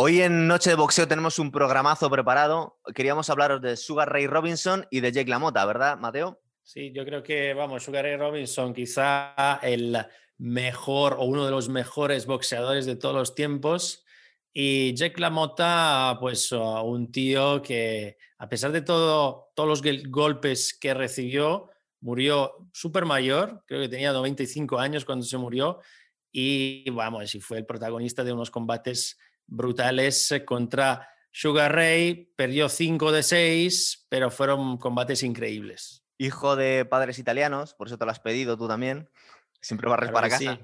Hoy en Noche de Boxeo tenemos un programazo preparado. Queríamos hablaros de Sugar Ray Robinson y de Jake LaMotta, ¿verdad, Mateo? Sí, yo creo que, vamos, Sugar Ray Robinson, quizá el mejor o uno de los mejores boxeadores de todos los tiempos. Y Jake LaMotta, pues uh, un tío que, a pesar de todo, todos los golpes que recibió, murió súper mayor, creo que tenía 95 años cuando se murió, y vamos, y fue el protagonista de unos combates brutales eh, contra Sugar Ray, perdió 5 de 6, pero fueron combates increíbles. Hijo de padres italianos, por eso te lo has pedido tú también. Siempre barres para casa.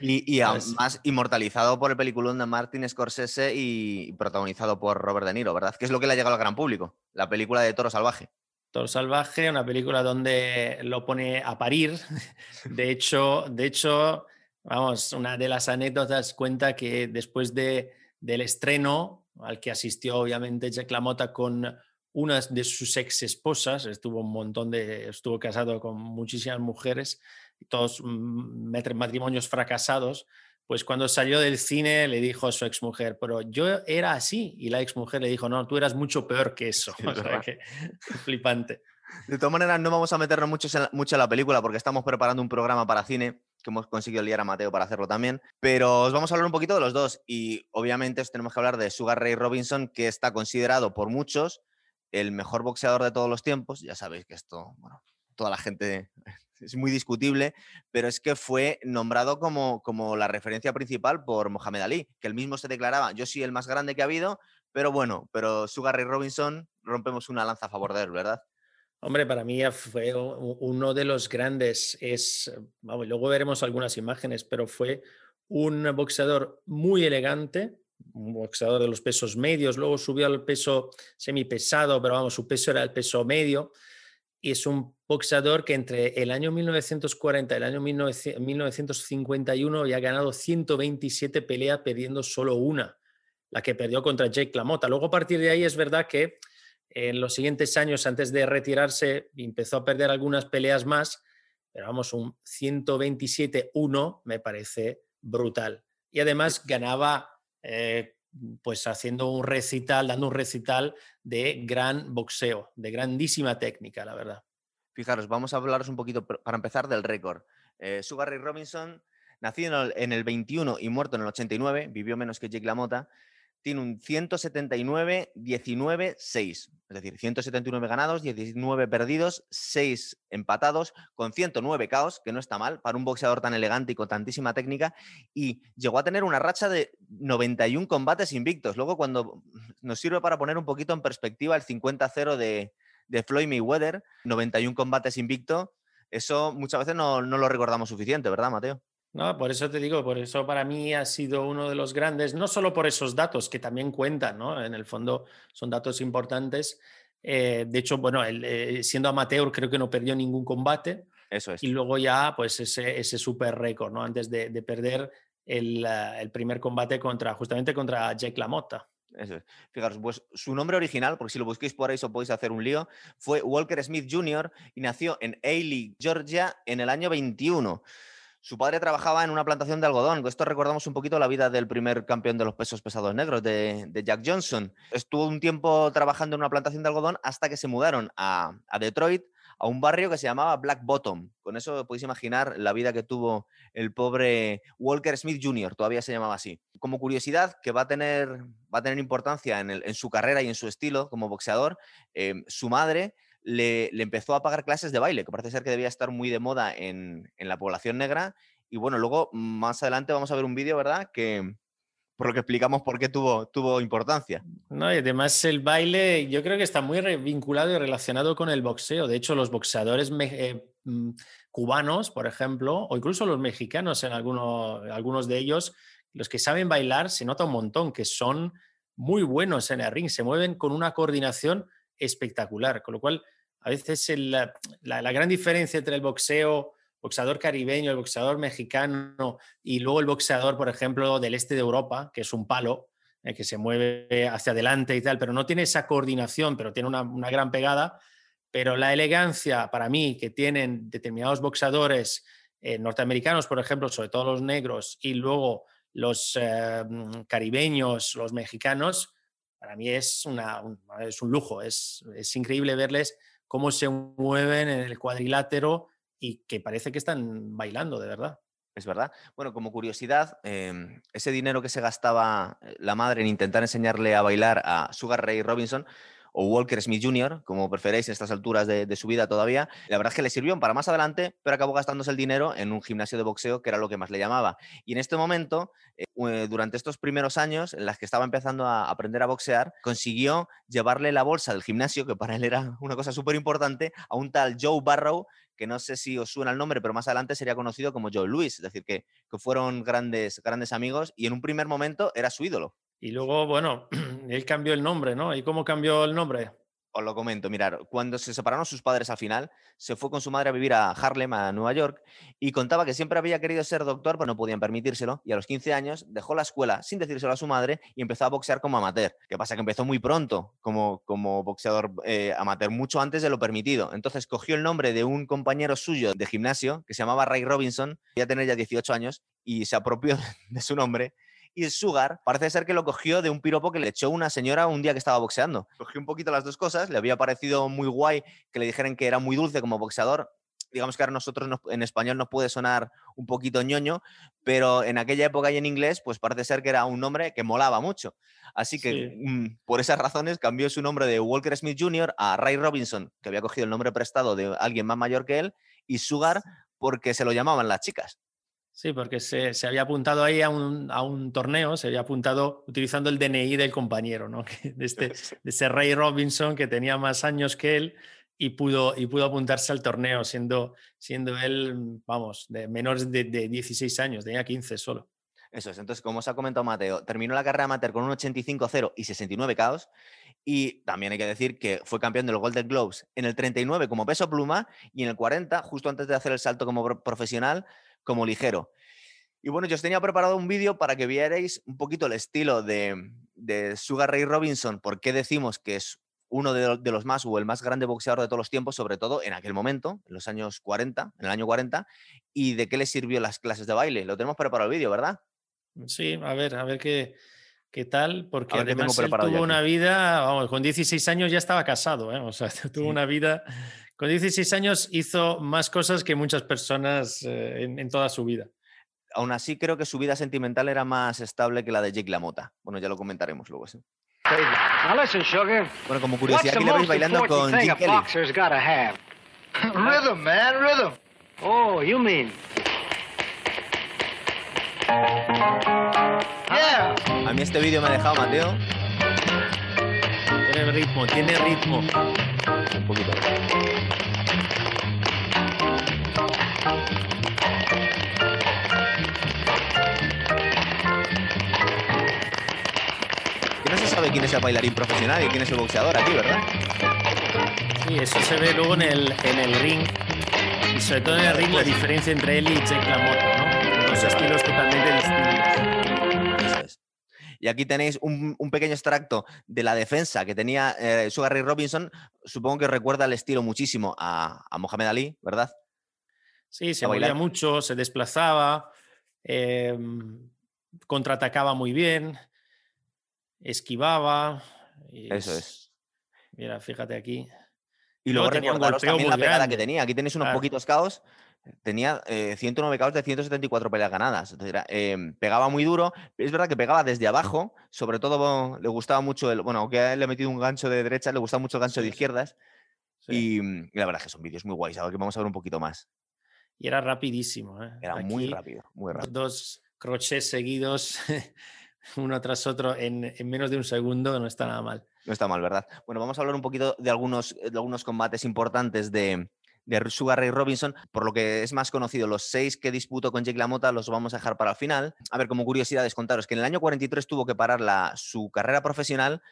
Y, además inmortalizado por el peliculón de Martin Scorsese y protagonizado por Robert De Niro, ¿verdad? Que es lo que le ha llegado al gran público, la película de Toro Salvaje. Toro Salvaje, una película donde lo pone a parir. De hecho, de hecho Vamos, una de las anécdotas cuenta que después de, del estreno, al que asistió obviamente Jack LaMotta con una de sus ex esposas, estuvo un montón de, estuvo casado con muchísimas mujeres, todos mm, matrimonios fracasados, pues cuando salió del cine le dijo a su exmujer, pero yo era así, y la exmujer le dijo, no, tú eras mucho peor que eso. o sea, que, flipante. De todas maneras, no vamos a meternos mucho en, mucho en la película porque estamos preparando un programa para cine que hemos conseguido liar a Mateo para hacerlo también. Pero os vamos a hablar un poquito de los dos. Y obviamente os tenemos que hablar de Sugar Ray Robinson, que está considerado por muchos el mejor boxeador de todos los tiempos. Ya sabéis que esto, bueno, toda la gente es muy discutible, pero es que fue nombrado como, como la referencia principal por Mohamed Ali, que él mismo se declaraba, yo soy el más grande que ha habido, pero bueno, pero Sugar Ray Robinson rompemos una lanza a favor de él, ¿verdad? Hombre, para mí fue uno de los grandes, es, vamos, luego veremos algunas imágenes, pero fue un boxeador muy elegante, un boxeador de los pesos medios, luego subió al peso semipesado, pero vamos, su peso era el peso medio, y es un boxeador que entre el año 1940 y el año 1951 ya ha ganado 127 peleas perdiendo solo una, la que perdió contra Jake LaMotta. Luego a partir de ahí es verdad que en los siguientes años, antes de retirarse, empezó a perder algunas peleas más, pero vamos, un 127-1 me parece brutal. Y además ganaba eh, pues haciendo un recital, dando un recital de gran boxeo, de grandísima técnica, la verdad. Fijaros, vamos a hablaros un poquito, para empezar, del récord. Eh, Sugar Ray Robinson, nacido en el 21 y muerto en el 89, vivió menos que Jake LaMotta, tiene un 179-19-6. Es decir, 179 ganados, 19 perdidos, 6 empatados, con 109 caos, que no está mal para un boxeador tan elegante y con tantísima técnica. Y llegó a tener una racha de 91 combates invictos. Luego, cuando nos sirve para poner un poquito en perspectiva el 50-0 de, de Floyd Mayweather, 91 combates invicto, eso muchas veces no, no lo recordamos suficiente, ¿verdad, Mateo? No, por eso te digo, por eso para mí ha sido uno de los grandes, no solo por esos datos que también cuentan, ¿no? En el fondo son datos importantes. Eh, de hecho, bueno, eh, siendo amateur creo que no perdió ningún combate. Eso es. Y luego ya, pues ese, ese super récord, ¿no? Antes de, perder el, el, primer combate contra, justamente contra Jake LaMotta. Eso es. Fijaros, pues su nombre original, porque si lo busquéis por ahí os podéis hacer un lío, fue Walker Smith Jr. y nació en Ailey, Georgia, en el año 21. Su padre trabajaba en una plantación de algodón. Esto recordamos un poquito la vida del primer campeón de los pesos pesados negros, de, Jack Johnson. Estuvo un tiempo trabajando en una plantación de algodón hasta que se mudaron a, Detroit, a un barrio que se llamaba Black Bottom. Con eso podéis imaginar la vida que tuvo el pobre Walker Smith Jr., todavía se llamaba así. Como curiosidad, que va a tener, va a tener importancia en, su carrera y en su estilo como boxeador, eh, su madre le, empezó a pagar clases de baile, que parece ser que debía estar muy de moda en, la población negra. Y bueno, luego más adelante vamos a ver un vídeo, ¿verdad? Que por lo que explicamos por qué tuvo, tuvo importancia. No, y además el baile yo creo que está muy vinculado y relacionado con el boxeo. De hecho, los boxeadores eh, mm, cubanos, por ejemplo, o incluso los mexicanos en algunos, algunos de ellos, los que saben bailar, se nota un montón que son muy buenos en el ring, se mueven con una coordinación espectacular. Con lo cual, a veces la, gran diferencia entre el boxeo, boxeador caribeño, el boxeador mexicano y luego el boxeador, por ejemplo, del este de Europa, que es un palo, eh, que se mueve hacia adelante y tal, pero no tiene esa coordinación, pero tiene una, gran pegada. Pero la elegancia, para mí, que tienen determinados boxeadores eh, norteamericanos, por ejemplo, sobre todo los negros, y luego los eh, mm, caribeños, los mexicanos, para mí es, un, lujo, es increíble verles cómo se mueven en el cuadrilátero y que parece que están bailando, de verdad. Es verdad. Bueno, como curiosidad, em, ese dinero que se gastaba eh, la madre en intentar enseñarle a bailar a Sugar Ray Robinson o Walker Smith Jr., como preferéis en estas alturas de, su vida todavía, la verdad es que le sirvió para más adelante, pero acabó gastándose el dinero en un gimnasio de boxeo, que era lo que más le llamaba. Y en este momento, eh, durante estos primeros años en las que estaba empezando a aprender a boxear, consiguió llevarle la bolsa del gimnasio, que para él era una cosa súper importante, a un tal Joe Barrow, que no sé si os suena el nombre, pero más adelante sería conocido como Joe Louis, es decir, que, que fueron grandes, grandes amigos y en un primer momento era su ídolo. Y luego, bueno, él cambió el nombre, ¿no? ¿Y cómo cambió el nombre? Os lo comento, mirar, cuando se separaron sus padres al final, se fue con su madre a vivir a Harlem, a Nueva York, y contaba que siempre había querido ser doctor, pero no podían permitírselo, y a los 15 años dejó la escuela sin decírselo a su madre y empezó a boxear como amateur. ¿Qué pasa? Que empezó muy pronto como, como boxeador eh, amateur, mucho antes de lo permitido. Entonces cogió el nombre de un compañero suyo de gimnasio, que se llamaba Ray Robinson, ya tenía ya 18 años, y se apropió de su nombre y el Sugar parece ser que lo cogió de un piropo que le echó una señora un día que estaba boxeando. Cogió un poquito las dos cosas, le había parecido muy guay que le dijeran que era muy dulce como boxeador. Digamos que ahora nosotros en español nos puede sonar un poquito ñoño, pero en aquella época y en inglés, pues parece ser que era un nombre que molaba mucho. Así que mm, por esas razones cambió su nombre de Walker Smith Jr. a Ray Robinson, que había cogido el nombre prestado de alguien más mayor que él, y Sugar porque se lo llamaban las chicas. Sí, porque se, había apuntado ahí a un, torneo, se había apuntado utilizando el DNI del compañero, ¿no? De, este, de ese Ray Robinson que tenía más años que él y pudo, y pudo apuntarse al torneo, siendo, siendo él, vamos, de menores de, de 16 años, tenía 15 solo. Eso es, entonces, como os ha comentado Mateo, terminó la carrera amateur con un 85-0 y 69 caos. Y también hay que decir que fue campeón de los Golden Globes en el 39 como peso pluma y en el 40, justo antes de hacer el salto como profesional, como ligero. Y bueno, yo os tenía preparado un vídeo para que vierais un poquito el estilo de, Sugar Ray Robinson, por qué decimos que es uno de, los más o el más grande boxeador de todos los tiempos, sobre todo en aquel momento, en los años 40, en el año 40, y de qué le sirvió las clases de baile. Lo tenemos preparado el vídeo, ¿verdad? Sí, a ver, a ver qué, qué tal, porque además él tuvo una vida, vamos, con 16 años ya estaba casado, ¿eh? o sea, tuvo una vida con 16 años hizo más cosas que muchas personas eh, en, toda su vida. Aún así, creo que su vida sentimental era más estable que la de Jake LaMotta. Bueno, ya lo comentaremos luego. ¿sí? Bueno, como curiosidad, aquí le veis bailando con Jim Kelly. rhythm, man, rhythm. Oh, you mean. Yeah. A mí este vídeo me ha dejado, Mateo. Tiene ritmo, tiene ritmo. Un poquito. no se sabe quién es el bailarín profesional y quién es el boxeador aquí, ¿verdad? Sí, eso se ve luego en el, en el ring. Y sobre todo en el ring la diferencia entre él y Jake LaMotta, ¿no? Dos estilos totalmente distintos. Y aquí tenéis un, pequeño extracto de la defensa que tenía eh, Sugar Ray Robinson. Supongo que recuerda el estilo muchísimo a, a Mohamed Ali, ¿verdad? Sí, se movía mucho, se desplazaba, em, contraatacaba muy bien, esquivaba. Eso es. Mira, fíjate aquí. Y luego tenía un también la pegada que tenía. Aquí tenéis unos poquitos caos. Tenía 109 eh, caos de 174 peleas ganadas. Em, pegaba muy duro. Es verdad que pegaba desde abajo. Sobre todo le gustaba mucho el. Bueno, aunque le he metido un gancho de derecha, le gustaba mucho el gancho de izquierdas. Y, la verdad es que son vídeos muy guays. Ahora que vamos a ver un poquito más. Y era rapidísimo. ¿eh? Era muy rápido, muy rápido. Dos crochets seguidos uno tras otro en, menos de un segundo, no está nada mal. No está mal, ¿verdad? Bueno, vamos a hablar un poquito de algunos, de algunos combates importantes de, de Sugar Ray Robinson, por lo que es más conocido. Los seis que disputó con Jake LaMotta los vamos a dejar para el final. A ver, como curiosidades, contaros que en el año 43 tuvo que parar la, su carrera profesional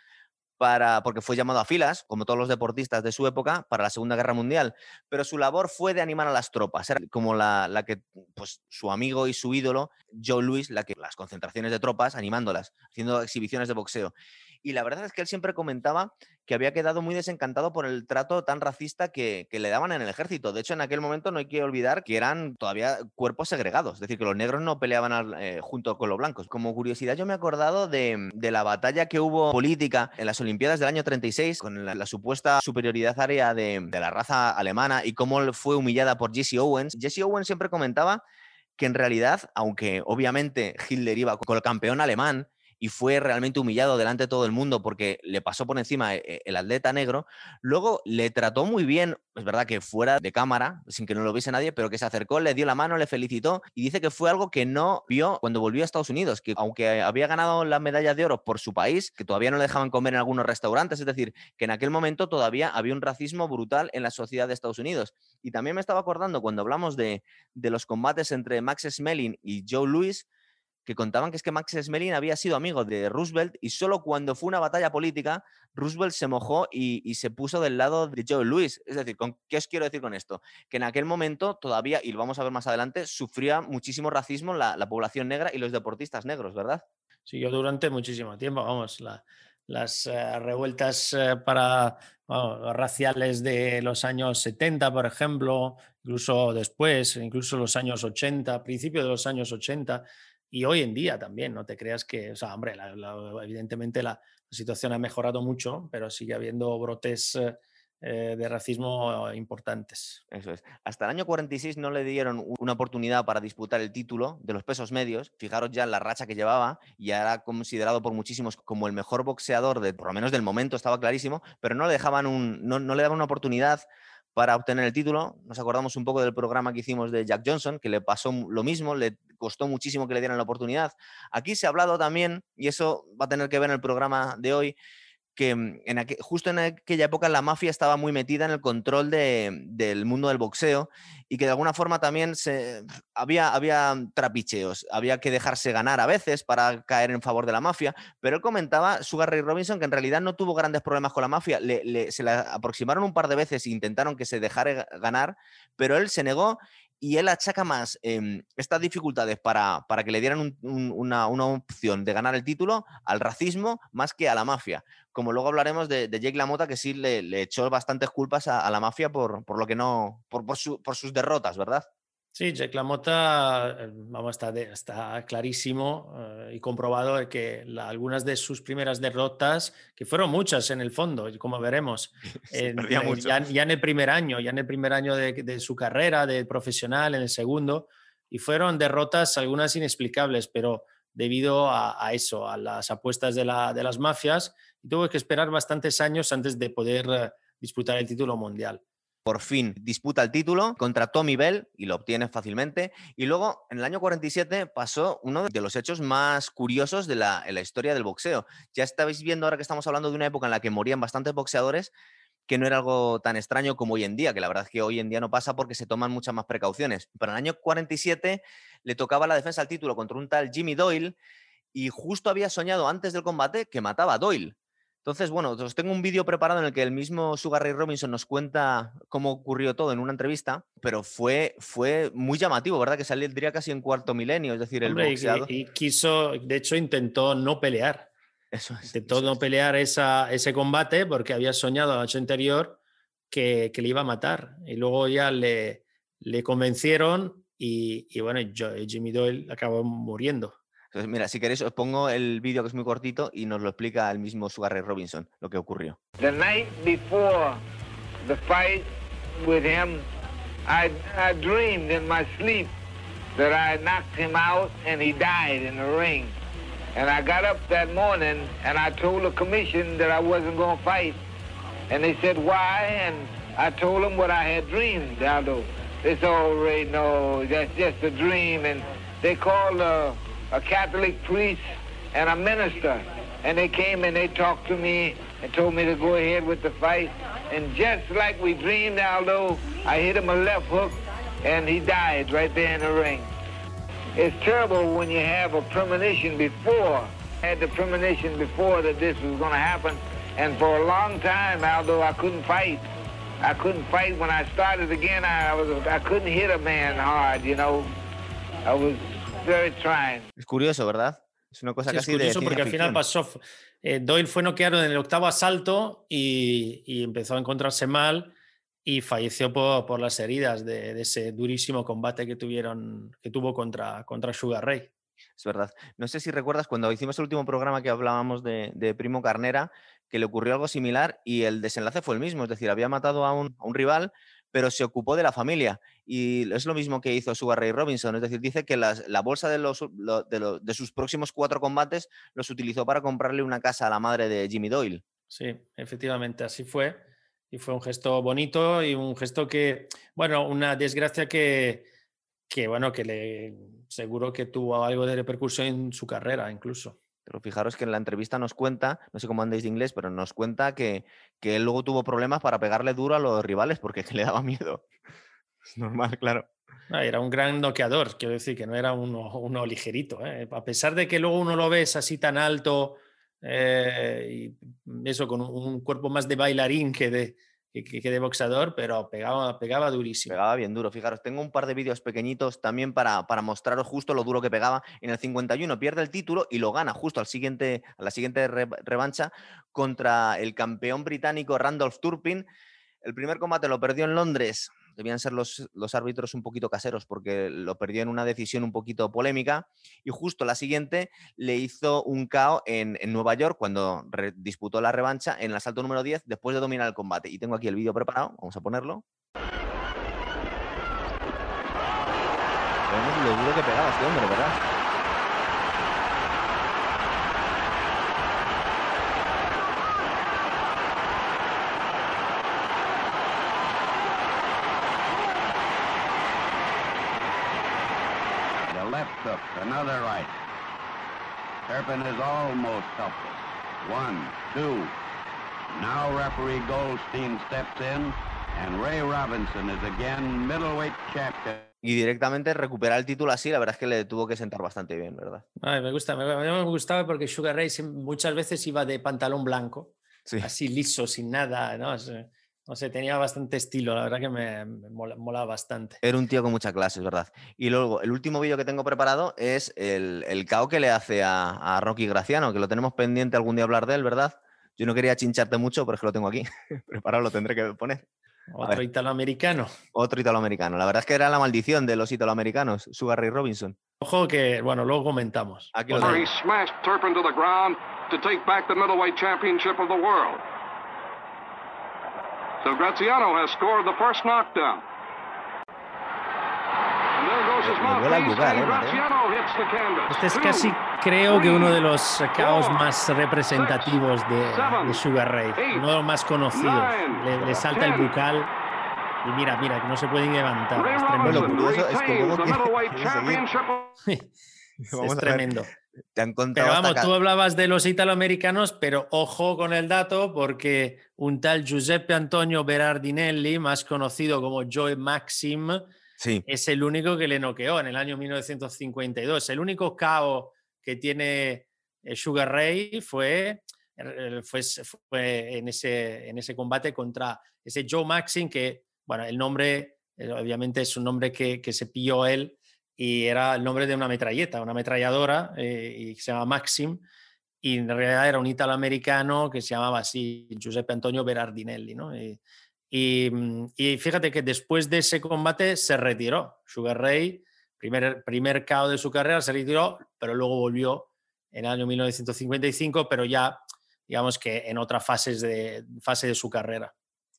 para, porque fue llamado a filas, como todos los deportistas de su época, para la Segunda Guerra Mundial. Pero su labor fue de animar a las tropas, era como la, la que pues, su amigo y su ídolo, Joe Louis, la que las concentraciones de tropas, animándolas, haciendo exhibiciones de boxeo. Y la verdad es que él siempre comentaba que había quedado muy desencantado por el trato tan racista que, le daban en el ejército. De hecho, en aquel momento no hay que olvidar que eran todavía cuerpos segregados, es decir, que los negros no peleaban eh, junto con los blancos. Como curiosidad, yo me he acordado de, la batalla que hubo política en las Olimpiadas del año 36 con la, supuesta superioridad área de, de la raza alemana y cómo fue humillada por Jesse Owens. Jesse Owens siempre comentaba que en realidad, aunque obviamente Hitler iba con el campeón alemán, y fue realmente humillado delante de todo el mundo porque le pasó por encima eh, el atleta negro, luego le trató muy bien, es verdad que fuera de cámara, sin que no lo viese nadie, pero que se acercó, le dio la mano, le felicitó y dice que fue algo que no vio cuando volvió a Estados Unidos, que aunque había ganado las medallas de oro por su país, que todavía no le dejaban comer en algunos restaurantes, es decir, que en aquel momento todavía había un racismo brutal en la sociedad de Estados Unidos. Y también me estaba acordando cuando hablamos de, de los combates entre Max Smelling y Joe Louis, que contaban que es que Max Smelling había sido amigo de Roosevelt y solo cuando fue una batalla política, Roosevelt se mojó y, se puso del lado de Joe Louis. Es decir, ¿qué os quiero decir con esto? Que en aquel momento todavía, y lo vamos a ver más adelante, sufría muchísimo racismo la, población negra y los deportistas negros, ¿verdad? Sí, yo durante muchísimo tiempo, vamos, las eh, revueltas eh, para raciales de los años 70, por ejemplo, incluso después, incluso los años 80, principios de los años 80, y hoy en día también, no te creas que, o sea, hombre, evidentemente la, situación ha mejorado mucho, pero sigue habiendo brotes eh, eh, de racismo importantes. Eso es. Hasta el año 46 no le dieron una oportunidad para disputar el título de los pesos medios. Fijaros ya la racha que llevaba y era considerado por muchísimos como el mejor boxeador, de, por lo menos del momento, estaba clarísimo, pero no le dejaban un, no, no le daban una oportunidad para obtener el título. Nos acordamos un poco del programa que hicimos de Jack Johnson, que le pasó lo mismo, le costó muchísimo que le dieran la oportunidad. Aquí se ha hablado también, y eso va a tener que ver en el programa de hoy, que mm, en justo en aquella época la mafia estaba muy metida en el control del mundo del boxeo y que de alguna forma también había, había trapicheos, había que dejarse ganar a veces para caer en favor de la mafia, pero él comentaba, Sugar Ray Robinson, que en realidad no tuvo grandes problemas con la mafia, se la aproximaron un par de veces e intentaron que se dejara ganar, pero él se negó y él achaca más em, estas dificultades para, para, que le dieran una, opción de ganar el título al racismo más que a la mafia. Como luego hablaremos de, Jake LaMotta, que sí le, echó bastantes culpas a, la mafia por, por, lo que no, por, por sus derrotas, ¿verdad? Sí, Jack LaMotta, eh, vamos, está, está clarísimo eh, y comprobado que algunas de sus primeras derrotas, que fueron muchas en el fondo, como veremos, eh, ya, en el primer año, ya en el primer año de, su carrera de profesional, en el segundo, y fueron derrotas algunas inexplicables, pero debido a, eso, a las apuestas de, de, las mafias, y tuvo que esperar bastantes años antes de poder disputar el título mundial por fin disputa el título contra Tommy Bell y lo obtiene fácilmente. Y luego, en el año 47, pasó uno de los hechos más curiosos de la, historia del boxeo. Ya estáis viendo ahora que estamos hablando de una época en la que morían bastantes boxeadores, que no era algo tan extraño como hoy en día, que la verdad es que hoy en día no pasa porque se toman muchas más precauciones. En el año 47 le tocaba la defensa al título contra un tal Jimmy Doyle y justo había soñado antes del combate que mataba a Doyle. Entonces, bueno, os tengo un vídeo preparado en el que el mismo Sugar Ray Robinson nos cuenta cómo ocurrió todo en una entrevista, pero fue, fue muy llamativo, ¿verdad? Que saldría casi en cuarto milenio, es decir, el boxeador. Y, quiso, de hecho, intentó no pelear. Eso es, intentó no pelear esa, ese combate porque había soñado la noche anterior que, que, le iba a matar. Y luego ya le, le convencieron y, y bueno, Jimmy Doyle acabó muriendo. Entonces, mira, si queréis os pongo el vídeo que es muy cortito y nos lo explica el mismo Sugar Ray Robinson, lo que ocurrió. The night before the fight with him, I, I dreamed in my sleep that I knocked him out and he died in the ring. And I got up that morning and I told the commission that I wasn't going to fight. And they said, why? And I told them what I had dreamed, Aldo. They said, oh, Ray, no, that's just a dream. And they called uh, a Catholic priest and a minister. And they came and they talked to me and told me to go ahead with the fight. And just like we dreamed, Aldo, I hit him a left hook and he died right there in the ring. It's terrible when you have a premonition before. I had the premonition before that this was going to happen. And for a long time, Aldo, I couldn't fight. I couldn't fight. When I started again, I was I couldn't hit a man hard, you know. I was Es curioso, ¿verdad? Es una cosa Sí, es casi de curioso porque al final pasó. eh, Doyle fue noqueado en el octavo asalto y, y empezó a encontrarse mal y falleció por, por las heridas de, de ese durísimo combate que tuvieron, que tuvo contra, contra Sugar Ray. Es verdad. No sé si recuerdas cuando hicimos el último programa que hablábamos de, de Primo Carnera, que le ocurrió algo similar y el desenlace fue el mismo. Es decir, había matado a un, a un rival, pero se ocupó de la familia. Y es lo mismo que hizo Sugar Ray Robinson. Es decir, dice que la bolsa de, los, lo- de, lo- de sus próximos cuatro combates los utilizó para comprarle una casa a la madre de Jimmy Doyle. Sí, efectivamente, así fue. Y fue un gesto bonito y un gesto que, bueno, una desgracia que, que bueno, que le seguro que tuvo algo de repercusión en su carrera incluso. Pero fijaros que en la andrevista nos cuenta, no sé cómo andéis de inglés, pero nos cuenta que, que él luego tuvo problemas para pegarle duro a los rivales porque que le daba miedo. Es normal, claro. Era un gran noqueador, quiero decir que no era uno, ligerito. ¿eh? A pesar de que luego uno lo ves así tan alto eh, y eso con un cuerpo más de bailarín que de, que, de boxeador, pero pegaba, pegaba durísimo. Pegaba bien duro. Fijaros, tengo un par de vídeos pequeñitos también para, para mostraros justo lo duro que pegaba. En el 51 pierde el título y lo gana justo al siguiente, a la siguiente re- revancha contra el campeón británico Randolph Turpin. El primer combate lo perdió en Londres. Debían ser los, los árbitros un poquito caseros porque lo perdió en una decisión un poquito polémica. Y justo la siguiente le hizo un KO en, en Nueva York cuando disputó la revancha en el asalto número 10 después de dominar el combate. Y tengo aquí el vídeo preparado. Vamos a ponerlo. Lo duro que pegaba este hombre, ¿verdad? Another right. Turpin is almost helpless. One, two. Now referee Goldstein steps in, and Ray Robinson is again middleweight champion. Y directamente recuperar el título así, la verdad es que le tuvo que sentar bastante bien, ¿verdad? Ay, me gusta, me, a mí me gustaba porque Sugar Ray muchas veces iba de pantalón blanco, Sí. así liso, sin nada, ¿no? No sé, tenía bastante estilo, la verdad que me, me mola, molaba bastante. Era un tío con mucha clase, es verdad. Y luego, el último vídeo que tengo preparado es el, el KO que le hace a, a Rocky Graciano, que lo tenemos pendiente algún día hablar de él, ¿verdad? Yo no quería chincharte mucho, pero es que lo tengo aquí. Preparado, lo tendré que poner. Otro italoamericano. Otro italoamericano. La verdad es que era la maldición de los italoamericanos, Sugar Ray Robinson. Ojo que, bueno, luego comentamos. Aquí lo tengo. He smashed Turpin to the ground to take back the middleweight championship of the world. So Graziano has scored the first knockdown. Mouthpiece, lugar, and eh. Este es casi, creo que uno de los caos más representativos de, de Sugar Ray, uno de los más conocidos. Le, le salta el bucal y mira, mira, que no se puede ni levantar. Es Bueno, tremendo. curioso es que luego quiere- quiere seguir. es a tremendo. Te han contado Pero vamos, tú hablabas de los italoamericanos, pero ojo con el dato porque un tal Giuseppe Antonio Berardinelli, más conocido como Joe Maxim, Sí, es el único que le noqueó en el año 1952. El único KO que tiene eh, Sugar Ray fue, eh, fue, fue en, ese, en ese combate contra ese Joe Maxim, que, bueno, el nombre eh, obviamente es un nombre que, que se pilló él y era el nombre de una metralleta, una ametralladora, eh, y se llama Maxim, y en realidad era un italoamericano que se llamaba así, Giuseppe Antonio Berardinelli, ¿no? Y, y, mm, y fíjate que después de ese combate se retiró. Sugar Ray, primer, primer KO de su carrera, se retiró, pero luego volvió en el año 1955, pero ya, digamos que en otra fase de, fase de su carrera.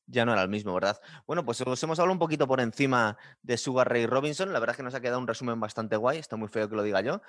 Ya no era el mismo, ¿verdad? Bueno, pues os hemos hablado un poquito por encima de Sugar Ray Robinson. La verdad es que nos ha quedado un resumen bastante guay. Está muy feo que lo diga yo.